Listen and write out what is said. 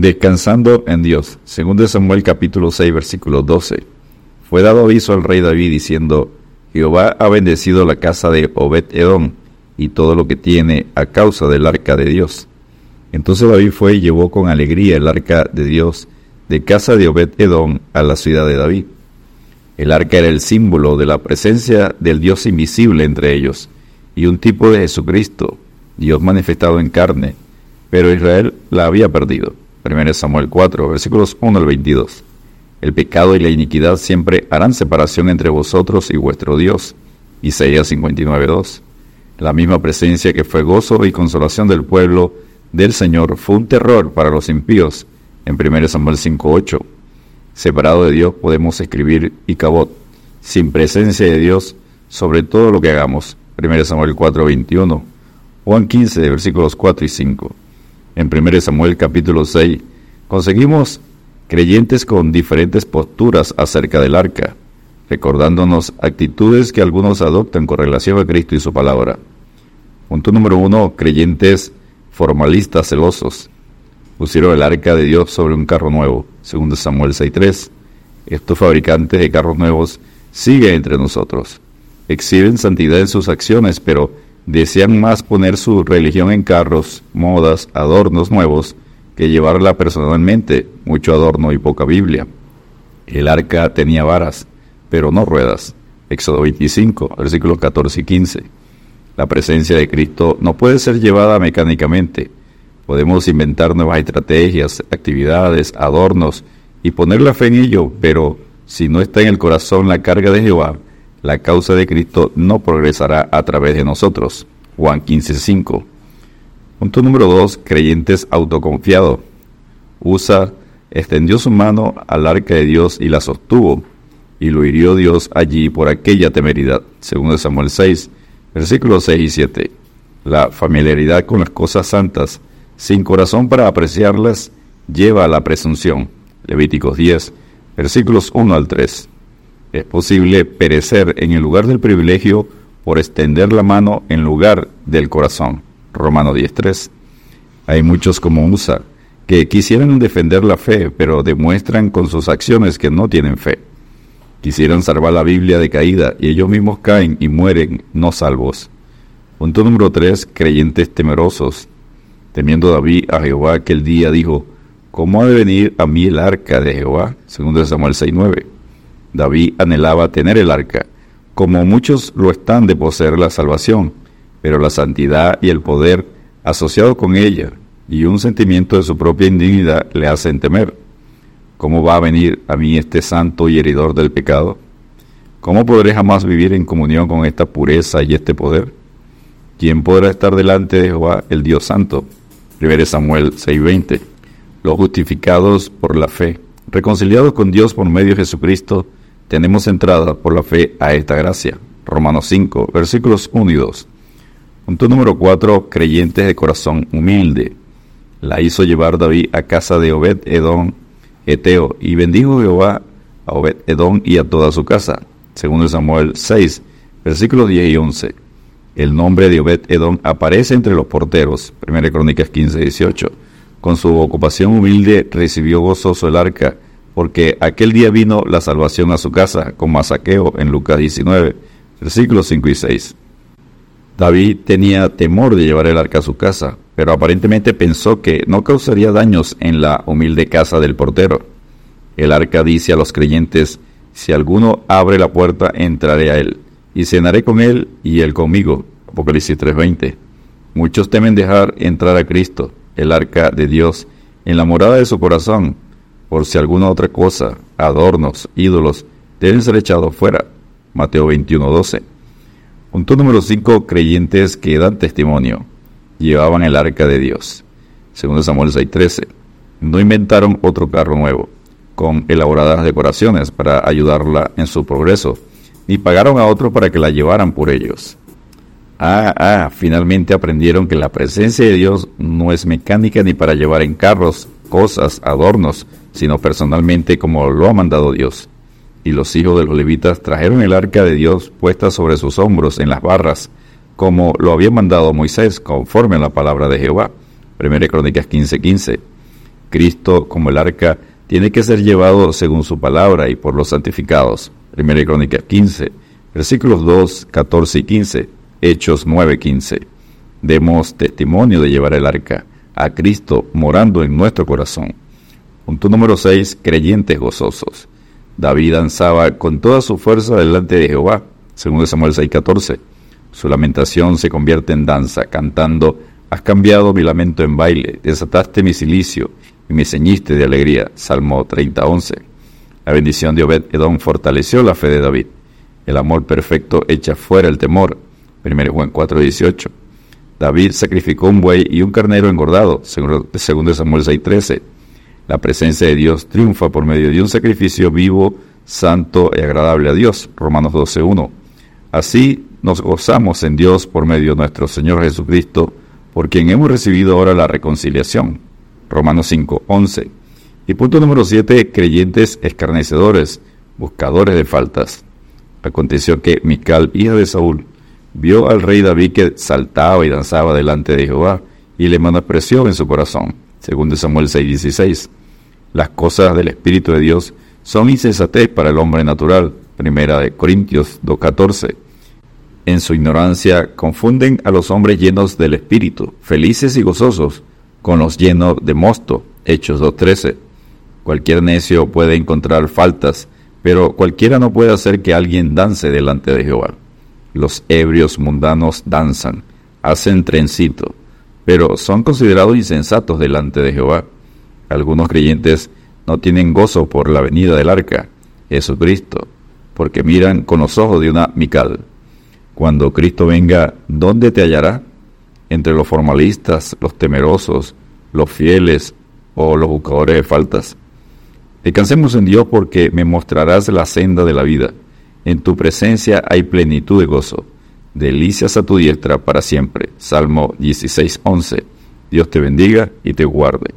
Descansando en Dios. Según de Samuel capítulo 6 versículo 12. Fue dado aviso al rey David diciendo, Jehová ha bendecido la casa de Obed Edom y todo lo que tiene a causa del arca de Dios. Entonces David fue y llevó con alegría el arca de Dios de casa de Obed Edom a la ciudad de David. El arca era el símbolo de la presencia del Dios invisible entre ellos y un tipo de Jesucristo, Dios manifestado en carne, pero Israel la había perdido. 1 Samuel 4, versículos 1 al 22. El pecado y la iniquidad siempre harán separación entre vosotros y vuestro Dios. Isaías 59, 2. La misma presencia que fue gozo y consolación del pueblo del Señor fue un terror para los impíos. En 1 Samuel 5, 8. Separado de Dios podemos escribir y cabot, sin presencia de Dios sobre todo lo que hagamos. 1 Samuel 4, 21. Juan 15, versículos 4 y 5 en 1 Samuel capítulo 6, conseguimos creyentes con diferentes posturas acerca del arca, recordándonos actitudes que algunos adoptan con relación a Cristo y su palabra. Punto número uno, creyentes formalistas celosos. Pusieron el arca de Dios sobre un carro nuevo, segundo Samuel 6.3. Estos fabricantes de carros nuevos siguen entre nosotros. Exhiben santidad en sus acciones, pero desean más poner su religión en carros, modas, adornos nuevos, que llevarla personalmente, mucho adorno y poca Biblia. El arca tenía varas, pero no ruedas. Éxodo 25, versículos 14 y 15. La presencia de Cristo no puede ser llevada mecánicamente. Podemos inventar nuevas estrategias, actividades, adornos y poner la fe en ello, pero si no está en el corazón la carga de Jehová, la causa de Cristo no progresará a través de nosotros. Juan 15:5. Punto número 2. Creyentes autoconfiados. Usa extendió su mano al arca de Dios y la sostuvo, y lo hirió Dios allí por aquella temeridad. Segundo Samuel 6, versículos 6 y 7. La familiaridad con las cosas santas, sin corazón para apreciarlas, lleva a la presunción. Levíticos 10, versículos 1 al 3. Es posible perecer en el lugar del privilegio por extender la mano en lugar del corazón. Romano 10.3. Hay muchos como Musa que quisieran defender la fe, pero demuestran con sus acciones que no tienen fe. Quisieran salvar la Biblia de caída y ellos mismos caen y mueren no salvos. Punto número 3. Creyentes temerosos. Temiendo David a Jehová aquel día dijo, ¿cómo ha de venir a mí el arca de Jehová? Segundo Samuel 6.9. David anhelaba tener el arca, como muchos lo están de poseer la salvación, pero la santidad y el poder asociados con ella y un sentimiento de su propia indignidad le hacen temer. ¿Cómo va a venir a mí este santo y heridor del pecado? ¿Cómo podré jamás vivir en comunión con esta pureza y este poder? ¿Quién podrá estar delante de Jehová, el Dios Santo? 1 Samuel 6:20. Los justificados por la fe, reconciliados con Dios por medio de Jesucristo, tenemos entrada por la fe a esta gracia. Romanos 5, versículos 1 y 2. Punto número 4. Creyentes de corazón humilde. La hizo llevar David a casa de Obed Edom, Eteo, y bendijo Jehová a Obed Edom y a toda su casa. Segundo Samuel 6, versículos 10 y 11. El nombre de Obed Edom aparece entre los porteros. 1 Crónicas 15, 18. Con su ocupación humilde recibió gozoso el arca porque aquel día vino la salvación a su casa, como a saqueo en Lucas 19, versículos 5 y 6. David tenía temor de llevar el arca a su casa, pero aparentemente pensó que no causaría daños en la humilde casa del portero. El arca dice a los creyentes, si alguno abre la puerta, entraré a él, y cenaré con él y él conmigo. Apocalipsis 3:20. Muchos temen dejar entrar a Cristo, el arca de Dios, en la morada de su corazón, por si alguna otra cosa, adornos, ídolos, deben ser echados fuera. Mateo 21:12. Punto número 5. Creyentes que dan testimonio. Llevaban el arca de Dios. Segundo Samuel 6:13. No inventaron otro carro nuevo, con elaboradas decoraciones para ayudarla en su progreso, ni pagaron a otro para que la llevaran por ellos. Ah, ah, finalmente aprendieron que la presencia de Dios no es mecánica ni para llevar en carros, cosas, adornos, sino personalmente como lo ha mandado Dios. Y los hijos de los levitas trajeron el arca de Dios puesta sobre sus hombros en las barras, como lo había mandado Moisés, conforme a la palabra de Jehová. 1 Crónicas 15:15. Cristo, como el arca, tiene que ser llevado según su palabra y por los santificados. Primera Crónica 15, versículos 2, 14 y 15, Hechos 9, 15. Demos testimonio de llevar el arca a Cristo morando en nuestro corazón. Punto número 6. Creyentes gozosos. David danzaba con toda su fuerza delante de Jehová, según Samuel 6:14. Su lamentación se convierte en danza, cantando, Has cambiado mi lamento en baile, desataste mi silicio y me ceñiste de alegría. Salmo 30:11. La bendición de Obed Edom fortaleció la fe de David. El amor perfecto echa fuera el temor. 1 Juan 4:18. David sacrificó un buey y un carnero engordado, según, según Samuel 6:13. La presencia de Dios triunfa por medio de un sacrificio vivo, santo y agradable a Dios. Romanos 12.1. Así nos gozamos en Dios por medio de nuestro Señor Jesucristo, por quien hemos recibido ahora la reconciliación. Romanos 5.11. Y punto número 7. Creyentes escarnecedores, buscadores de faltas. Aconteció que Mical, hija de Saúl, vio al rey David que saltaba y danzaba delante de Jehová, y le menospreció en su corazón, según de Samuel 6:16. Las cosas del Espíritu de Dios son insensatez para el hombre natural, primera de Corintios 2:14. En su ignorancia confunden a los hombres llenos del Espíritu, felices y gozosos, con los llenos de mosto, Hechos 2:13. Cualquier necio puede encontrar faltas, pero cualquiera no puede hacer que alguien dance delante de Jehová. Los ebrios mundanos danzan, hacen trencito, pero son considerados insensatos delante de Jehová. Algunos creyentes no tienen gozo por la venida del arca, Jesucristo, porque miran con los ojos de una mical. Cuando Cristo venga, ¿dónde te hallará? Entre los formalistas, los temerosos, los fieles o los buscadores de faltas. Descansemos en Dios porque me mostrarás la senda de la vida. En tu presencia hay plenitud de gozo. Delicias a tu diestra para siempre. Salmo 16:11. Dios te bendiga y te guarde.